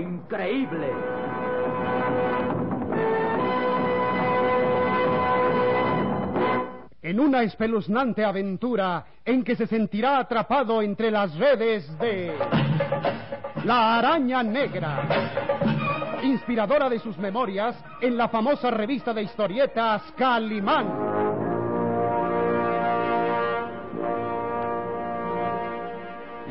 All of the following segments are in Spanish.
Increíble. En una espeluznante aventura en que se sentirá atrapado entre las redes de la araña negra. Inspiradora de sus memorias en la famosa revista de historietas Calimán.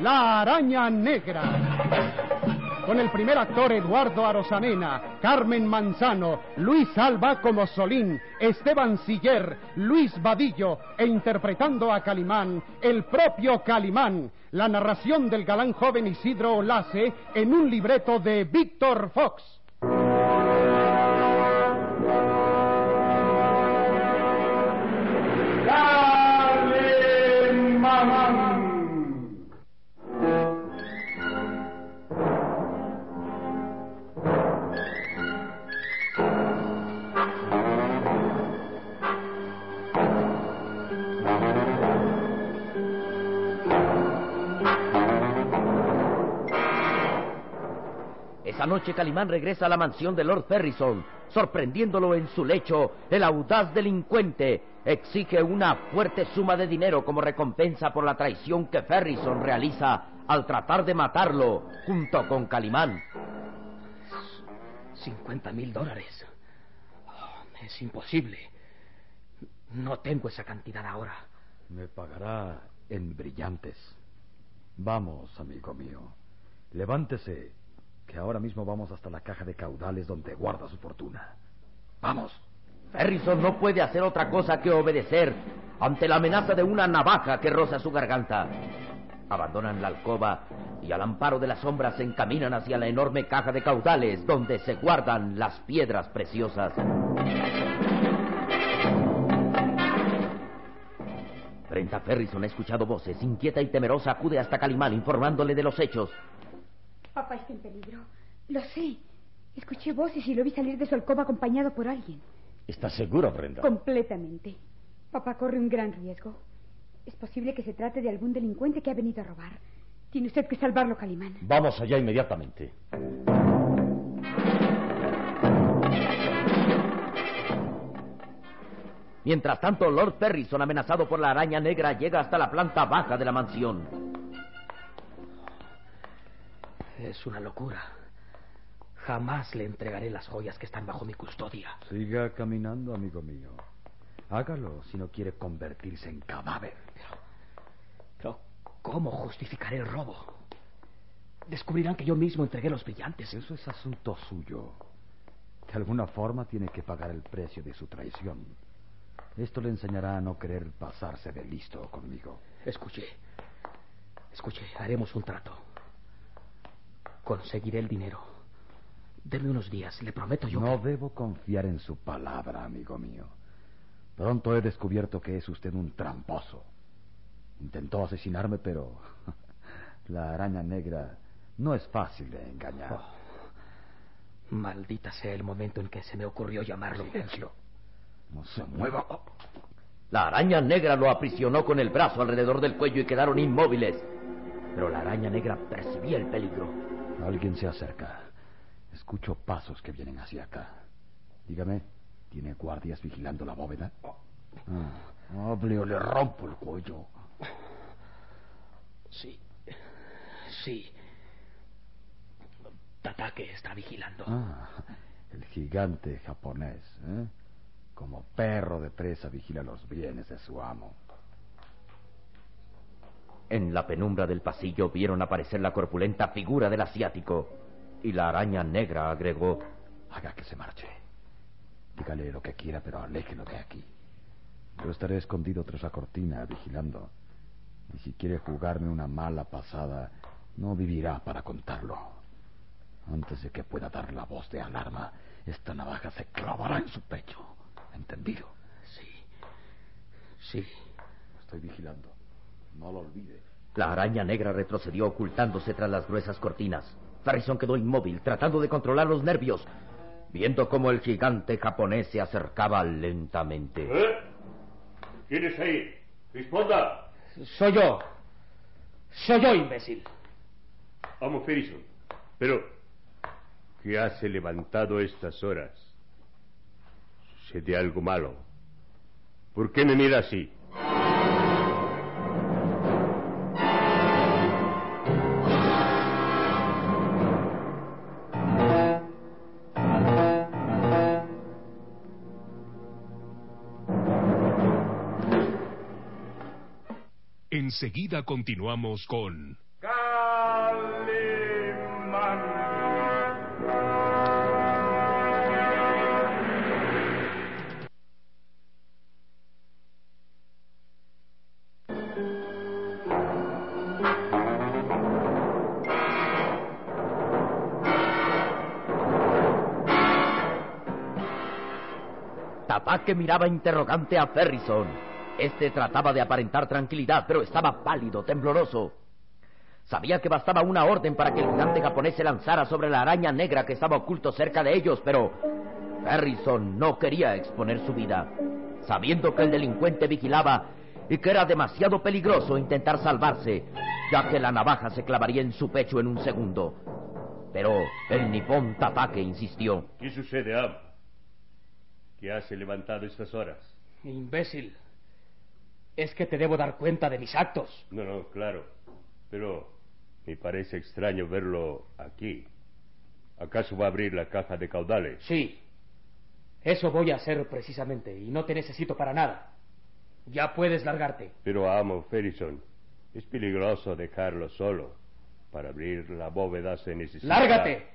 La araña negra. Con el primer actor Eduardo Arosamena, Carmen Manzano, Luis Alba como Solín, Esteban Siller, Luis Vadillo e interpretando a Calimán, el propio Calimán, la narración del galán joven Isidro Olace en un libreto de Víctor Fox. Esa noche Calimán regresa a la mansión de Lord Ferrison. Sorprendiéndolo en su lecho, el audaz delincuente exige una fuerte suma de dinero como recompensa por la traición que Ferrison realiza al tratar de matarlo junto con Calimán. 50 mil dólares. Oh, es imposible. No tengo esa cantidad ahora. Me pagará en brillantes. Vamos, amigo mío. Levántese, que ahora mismo vamos hasta la caja de caudales donde guarda su fortuna. Vamos. Ferrison no puede hacer otra cosa que obedecer ante la amenaza de una navaja que roza su garganta. Abandonan la alcoba y al amparo de las sombras se encaminan hacia la enorme caja de caudales donde se guardan las piedras preciosas. Brenda Ferrison ha escuchado voces, inquieta y temerosa, acude hasta Calimán informándole de los hechos. Papá está en peligro. Lo sé. Escuché voces y lo vi salir de su alcoba acompañado por alguien. ¿Estás seguro, Brenda? Completamente. Papá corre un gran riesgo. Es posible que se trate de algún delincuente que ha venido a robar. Tiene usted que salvarlo, Calimán. Vamos allá inmediatamente. Mientras tanto, Lord Ferrison, amenazado por la araña negra, llega hasta la planta baja de la mansión. Es una locura. Jamás le entregaré las joyas que están bajo mi custodia. Siga caminando, amigo mío. Hágalo si no quiere convertirse en cadáver. Pero, ¿cómo justificaré el robo? Descubrirán que yo mismo entregué los brillantes. Eso es asunto suyo. De alguna forma tiene que pagar el precio de su traición. Esto le enseñará a no querer pasarse de listo conmigo. Escuche. Escuche, haremos un trato. Conseguiré el dinero. Deme unos días, le prometo yo No que... debo confiar en su palabra, amigo mío. Pronto he descubierto que es usted un tramposo. Intentó asesinarme, pero la araña negra no es fácil de engañar. Oh, maldita sea el momento en que se me ocurrió llamarlo. Silencio. No se mueva. La araña negra lo aprisionó con el brazo alrededor del cuello y quedaron inmóviles. Pero la araña negra percibía el peligro. Alguien se acerca. Escucho pasos que vienen hacia acá. Dígame, ¿tiene guardias vigilando la bóveda? Ah, hable o le rompo el cuello. Sí. Sí. Tatake está vigilando. Ah, el gigante japonés, ¿eh? Como perro de presa vigila los bienes de su amo. En la penumbra del pasillo vieron aparecer la corpulenta figura del asiático y la araña negra agregó: Haga que se marche. Dígale lo que quiera, pero aléjelo de aquí. Yo estaré escondido tras la cortina, vigilando. Y si quiere jugarme una mala pasada, no vivirá para contarlo. Antes de que pueda dar la voz de alarma, esta navaja se clavará en su pecho. ¿Entendido? Sí. Sí. Estoy vigilando. No lo olvide. La araña negra retrocedió ocultándose tras las gruesas cortinas. Harrison quedó inmóvil, tratando de controlar los nervios, viendo cómo el gigante japonés se acercaba lentamente. ¿Eh? ¿Quién es ahí? Responda. Soy yo. Soy yo, imbécil. Amo Ferison. Pero, ¿qué hace levantado estas horas? ¿Sucede algo malo? ¿Por qué me mira así? Enseguida continuamos con Tapake miraba interrogante a Ferrison. Este trataba de aparentar tranquilidad, pero estaba pálido, tembloroso. Sabía que bastaba una orden para que el gigante japonés se lanzara sobre la araña negra que estaba oculto cerca de ellos, pero Harrison no quería exponer su vida, sabiendo que el delincuente vigilaba y que era demasiado peligroso intentar salvarse, ya que la navaja se clavaría en su pecho en un segundo. Pero el nipón Tatake insistió. ¿Qué sucede, Am? ¿Qué hace levantado estas horas? Imbécil. Es que te debo dar cuenta de mis actos. No, no, claro. Pero me parece extraño verlo aquí. ¿Acaso va a abrir la caja de caudales? Sí. Eso voy a hacer precisamente y no te necesito para nada. Ya puedes largarte. Pero amo Ferrison. Es peligroso dejarlo solo. Para abrir la bóveda se necesita. ¡Lárgate!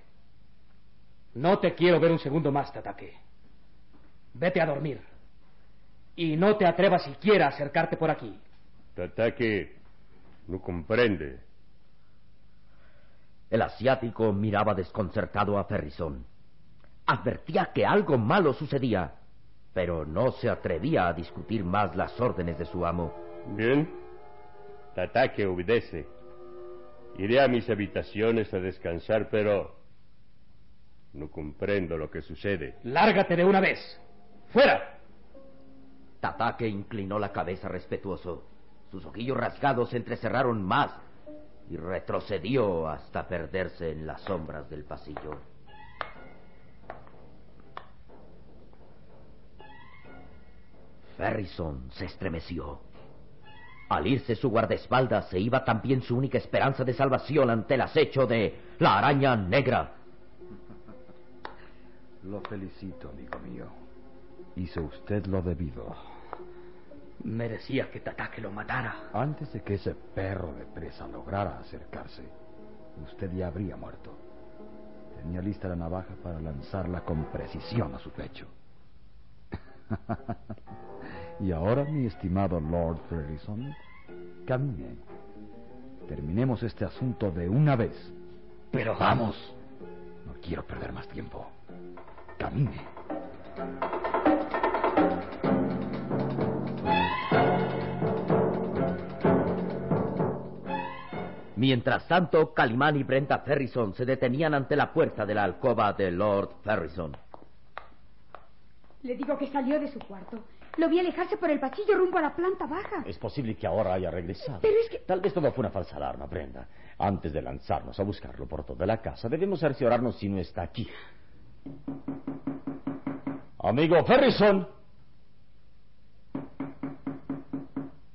No te quiero ver un segundo más, Tatake. Vete a dormir. Y no te atrevas siquiera a acercarte por aquí. Tatake no comprende. El asiático miraba desconcertado a Ferrison. Advertía que algo malo sucedía, pero no se atrevía a discutir más las órdenes de su amo. Bien. Tatake obedece. Iré a mis habitaciones a descansar, pero no comprendo lo que sucede. Lárgate de una vez. ¡Fuera! Tatake inclinó la cabeza respetuoso. Sus ojillos rasgados se entrecerraron más y retrocedió hasta perderse en las sombras del pasillo. Ferrison se estremeció. Al irse su guardaespaldas se iba también su única esperanza de salvación ante el acecho de la araña negra. Lo felicito, amigo mío. Hizo usted lo debido. Merecía que Tatake lo matara. Antes de que ese perro de presa lograra acercarse, usted ya habría muerto. Tenía lista la navaja para lanzarla con precisión a su pecho. y ahora, mi estimado Lord Ferrison, camine. Terminemos este asunto de una vez. Pero vamos. No quiero perder más tiempo. Camine. Mientras tanto, Calimán y Brenda Ferrison se detenían ante la puerta de la alcoba de Lord Ferrison. Le digo que salió de su cuarto. Lo vi alejarse por el pasillo rumbo a la planta baja. Es posible que ahora haya regresado. Pero es que... Tal vez todo fue una falsa alarma, Brenda. Antes de lanzarnos a buscarlo por toda la casa, debemos cerciorarnos si no está aquí. Amigo Ferrison.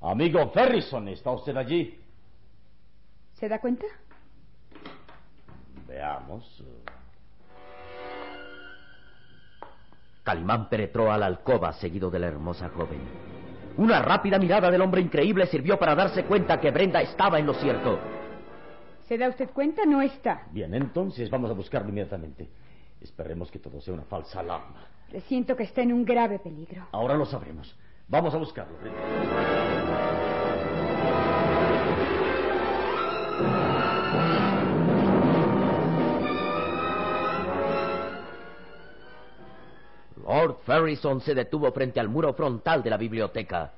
Amigo Ferrison, ¿está usted allí? ¿Se da cuenta? Veamos. Calimán penetró a la alcoba seguido de la hermosa joven. Una rápida mirada del hombre increíble sirvió para darse cuenta que Brenda estaba en lo cierto. ¿Se da usted cuenta? No está. Bien, entonces vamos a buscarlo inmediatamente. Esperemos que todo sea una falsa alarma. Presiento que está en un grave peligro. Ahora lo sabremos. Vamos a buscarlo. Lord Ferrison se detuvo frente al muro frontal de la biblioteca.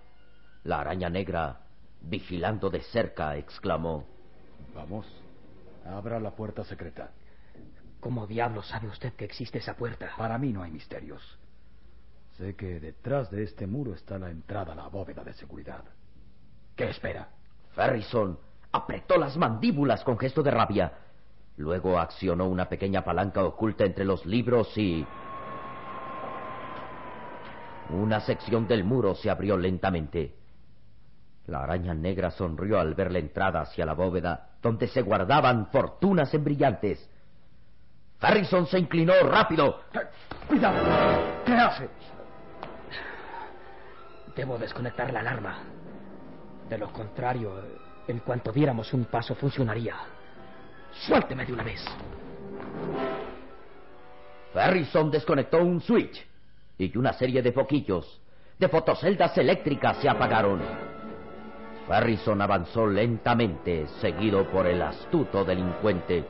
La araña negra, vigilando de cerca, exclamó. Vamos, abra la puerta secreta. ¿Cómo diablos sabe usted que existe esa puerta? Para mí no hay misterios. Sé que detrás de este muro está la entrada a la bóveda de seguridad. ¿Qué espera? Ferrison apretó las mandíbulas con gesto de rabia. Luego accionó una pequeña palanca oculta entre los libros y... Una sección del muro se abrió lentamente. La araña negra sonrió al ver la entrada hacia la bóveda, donde se guardaban fortunas en brillantes. Ferrison se inclinó rápido. ¡Cuidado! ¿Qué hace? Debo desconectar la alarma. De lo contrario, en cuanto diéramos un paso funcionaría. Suélteme de una vez. Ferrison desconectó un switch y una serie de foquillos de fotoceldas eléctricas se apagaron. Ferrison avanzó lentamente, seguido por el astuto delincuente.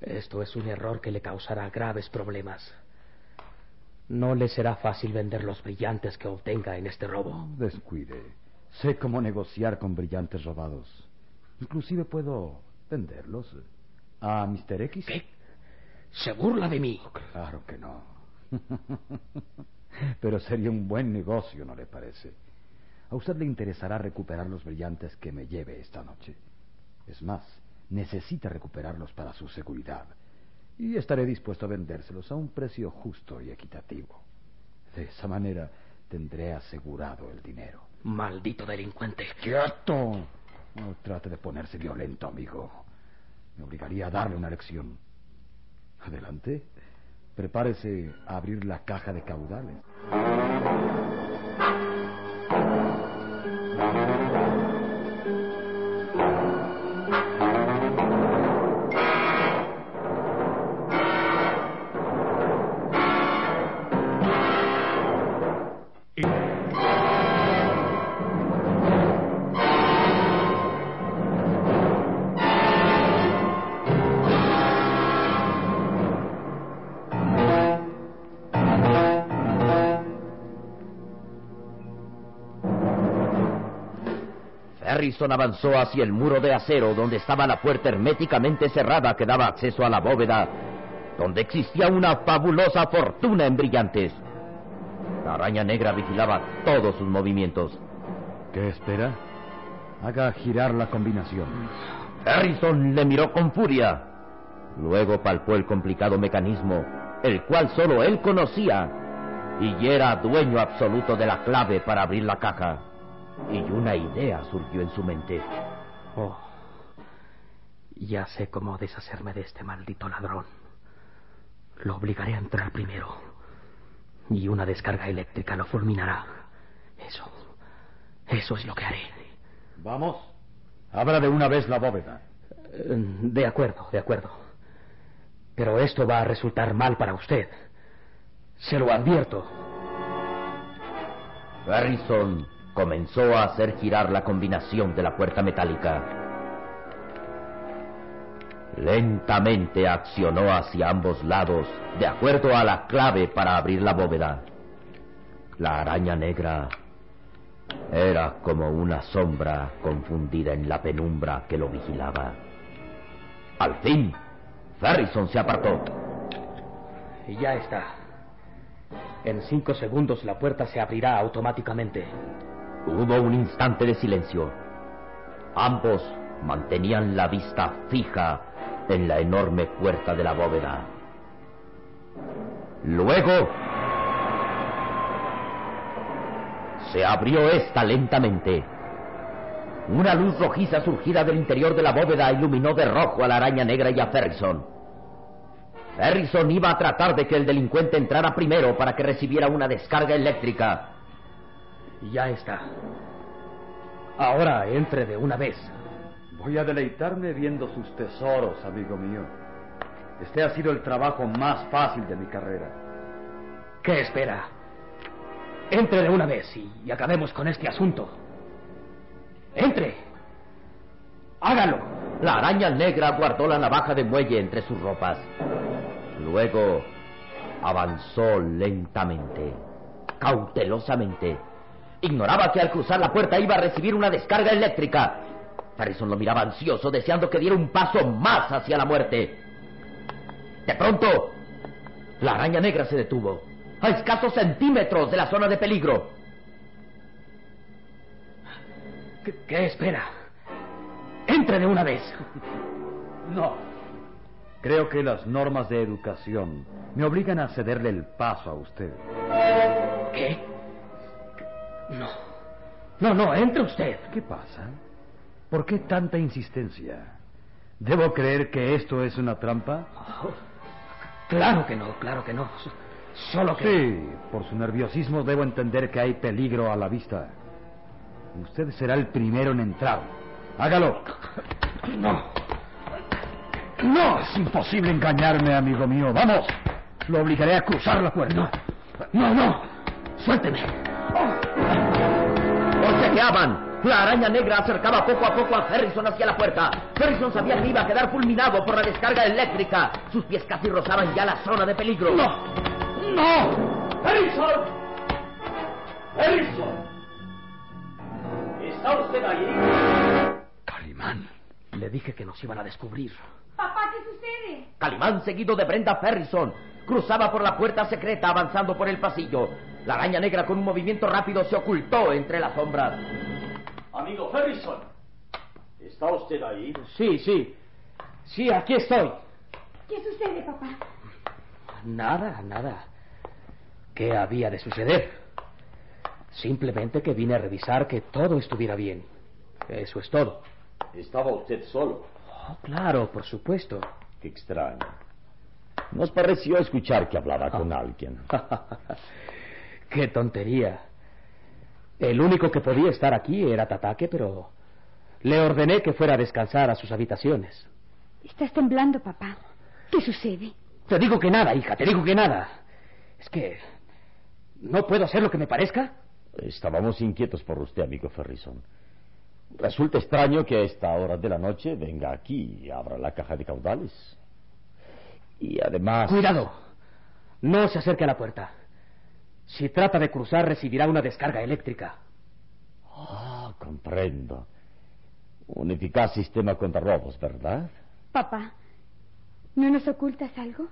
Esto es un error que le causará graves problemas. No le será fácil vender los brillantes que obtenga en este robo. Descuide. Sé cómo negociar con brillantes robados. Inclusive puedo venderlos a Mr. X. ¿Qué? ¿Se burla de mí? Claro que no. Pero sería un buen negocio, ¿no le parece? A usted le interesará recuperar los brillantes que me lleve esta noche. Es más, necesita recuperarlos para su seguridad. Y estaré dispuesto a vendérselos a un precio justo y equitativo. De esa manera tendré asegurado el dinero. Maldito delincuente. ¡Quieto! No trate de ponerse violento, amigo. Me obligaría a darle una lección. Adelante. Prepárese a abrir la caja de caudales. Harrison avanzó hacia el muro de acero donde estaba la puerta herméticamente cerrada que daba acceso a la bóveda, donde existía una fabulosa fortuna en brillantes. La araña negra vigilaba todos sus movimientos. ¿Qué espera? Haga girar la combinación. Harrison le miró con furia. Luego palpó el complicado mecanismo, el cual solo él conocía, y era dueño absoluto de la clave para abrir la caja. Y una idea surgió en su mente. Oh, ya sé cómo deshacerme de este maldito ladrón. Lo obligaré a entrar primero. Y una descarga eléctrica lo fulminará. Eso. Eso es lo que haré. Vamos. Abra de una vez la bóveda. Eh, De acuerdo, de acuerdo. Pero esto va a resultar mal para usted. Se lo advierto. Harrison comenzó a hacer girar la combinación de la puerta metálica. Lentamente accionó hacia ambos lados, de acuerdo a la clave para abrir la bóveda. La araña negra era como una sombra confundida en la penumbra que lo vigilaba. Al fin, Ferrison se apartó. Y ya está. En cinco segundos la puerta se abrirá automáticamente. Hubo un instante de silencio. Ambos mantenían la vista fija en la enorme puerta de la bóveda. Luego, Se abrió esta lentamente. Una luz rojiza surgida del interior de la bóveda iluminó de rojo a la araña negra y a Ferrison. Ferrison iba a tratar de que el delincuente entrara primero para que recibiera una descarga eléctrica. Ya está. Ahora entre de una vez. Voy a deleitarme viendo sus tesoros, amigo mío. Este ha sido el trabajo más fácil de mi carrera. ¿Qué espera? Entre de una vez y acabemos con este asunto. Entre. Hágalo. La araña negra guardó la navaja de muelle entre sus ropas. Luego avanzó lentamente, cautelosamente. Ignoraba que al cruzar la puerta iba a recibir una descarga eléctrica. Harrison lo miraba ansioso, deseando que diera un paso más hacia la muerte. De pronto, la araña negra se detuvo, a escasos centímetros de la zona de peligro. ¿Qué, espera? Entre de una vez. No. Creo que las normas de educación me obligan a cederle el paso a usted. ¿Qué? No. No, no, entre usted. ¿Qué pasa? ¿Por qué tanta insistencia? ¿Debo creer que esto es una trampa? Oh, claro que no, claro que no. Solo que... Sí, por su nerviosismo debo entender que hay peligro a la vista. Usted será el primero en entrar. Hágalo. No. No, es imposible engañarme, amigo mío. Vamos. Lo obligaré a cruzar la puerta. No, no, no. Suélteme. La araña negra acercaba poco a poco a Ferrison hacia la puerta. Ferrison sabía que iba a quedar fulminado por la descarga eléctrica. Sus pies casi rozaban ya la zona de peligro. ¡No! ¡No! ¡Ferrison! ¡Ferrison! ¿Está usted ahí? Calimán. Le dije que nos iban a descubrir. Papá, ¿qué sucede? Calimán, seguido de Brenda Ferrison, cruzaba por la puerta secreta avanzando por el pasillo. La araña negra con un movimiento rápido se ocultó entre las sombras. Amigo Ferrison, ¿está usted ahí? Sí, sí. Sí, aquí estoy. ¿Qué sucede, papá? Nada, nada. ¿Qué había de suceder? Simplemente que vine a revisar que todo estuviera bien. Eso es todo. ¿Estaba usted solo? Oh, claro, por supuesto. Qué extraño. Nos pareció escuchar que hablaba con alguien. Qué tontería. El único que podía estar aquí era Tatake, pero le ordené que fuera a descansar a sus habitaciones. Estás temblando, papá. ¿Qué sucede? Te digo que nada, hija, te digo que nada. Es que... ¿No puedo hacer lo que me parezca? Estábamos inquietos por usted, amigo Ferrison. Resulta extraño que a esta hora de la noche venga aquí y abra la caja de caudales. Y además... Cuidado. No se acerque a la puerta. Si trata de cruzar, recibirá una descarga eléctrica. Ah, comprendo. Un eficaz sistema contra robos, ¿verdad? Papá, ¿no nos ocultas algo?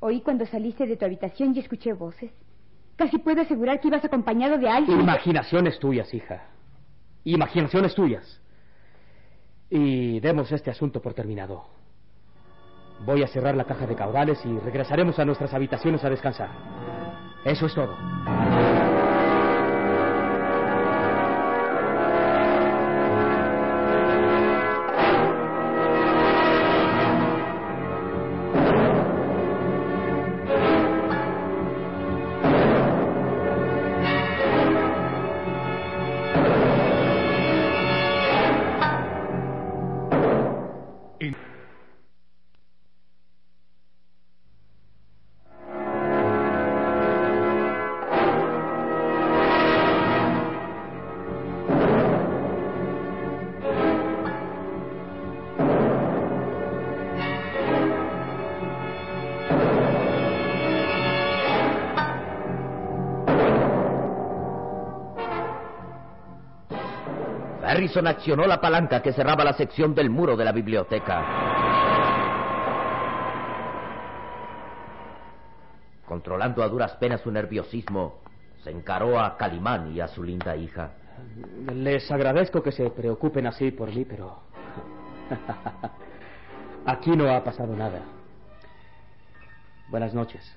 Oí cuando saliste de tu habitación y escuché voces. Casi puedo asegurar que ibas acompañado de alguien. Imaginaciones tuyas, hija. Imaginaciones tuyas. Y demos este asunto por terminado. Voy a cerrar la caja de caudales y regresaremos a nuestras habitaciones a descansar. Eso es todo. Harrison accionó la palanca que cerraba la sección del muro de la biblioteca. Controlando a duras penas su nerviosismo, se encaró a Calimán y a su linda hija. Les agradezco que se preocupen así por mí, pero... Aquí no ha pasado nada. Buenas noches.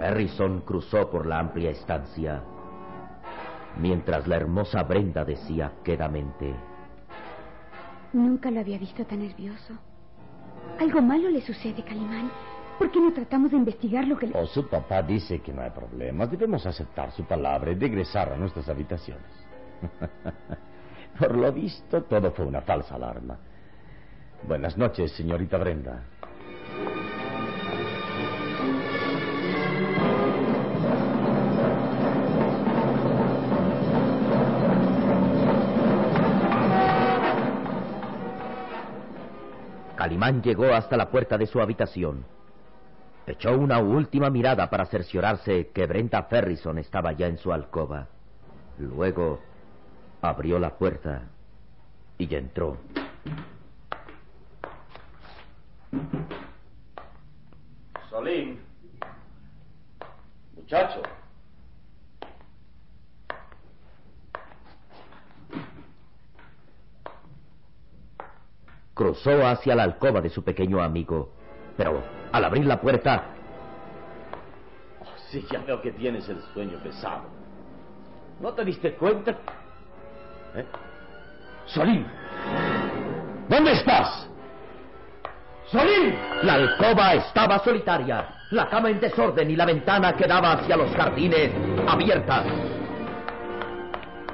Harrison cruzó por la amplia estancia, mientras la hermosa Brenda decía quedamente: Nunca lo había visto tan nervioso. Algo malo le sucede, Calimán. ¿Por qué no tratamos de investigar lo que le... O su papá dice que no hay problemas. Debemos aceptar su palabra y regresar a nuestras habitaciones. Por lo visto, todo fue una falsa alarma. Buenas noches, señorita Brenda. Calimán llegó hasta la puerta de su habitación. Echó una última mirada para cerciorarse que Brenda Ferrison estaba ya en su alcoba. Luego abrió la puerta y entró. Solín. Muchacho. Cruzó hacia la alcoba de su pequeño amigo, pero al abrir la puerta... Oh, sí, ya veo que tienes el sueño pesado. ¿No te diste cuenta? ¿Eh? Solín. ¿Dónde estás? ¡Solín! La alcoba estaba solitaria, la cama en desorden y la ventana que daba hacia los jardines abierta.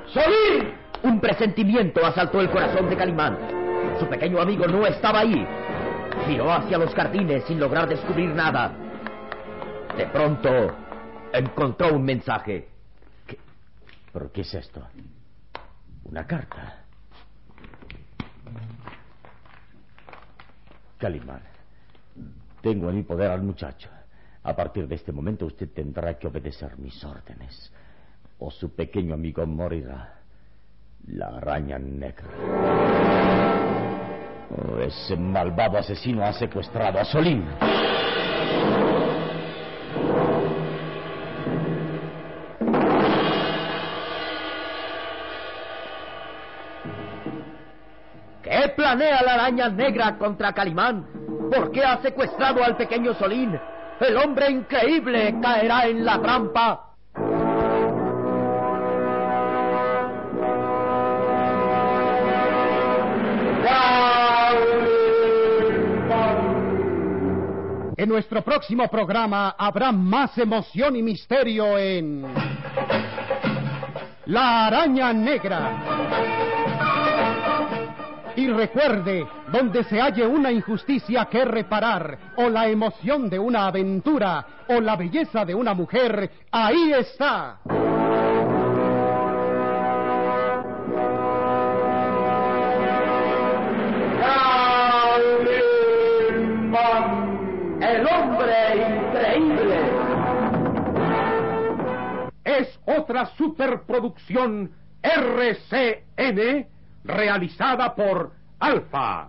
¡Solín! Un presentimiento asaltó el corazón de Calimán. Su pequeño amigo no estaba ahí. Giró hacia los jardines sin lograr descubrir nada. De pronto, encontró un mensaje. ¿Pero qué es esto? Una carta. Calimán, tengo en mi poder al muchacho. A partir de este momento usted tendrá que obedecer mis órdenes. O su pequeño amigo morirá. La araña negra. Ese malvado asesino ha secuestrado a Solín. ¿Qué planea la araña negra contra Calimán? ¿Por qué ha secuestrado al pequeño Solín? El hombre increíble caerá en la trampa. En nuestro próximo programa habrá más emoción y misterio en La araña negra. Y recuerde, donde se halle una injusticia que reparar, o la emoción de una aventura, o la belleza de una mujer, ahí está. El hombre increíble. Es otra superproducción RCN realizada por Alfa.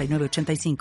906985.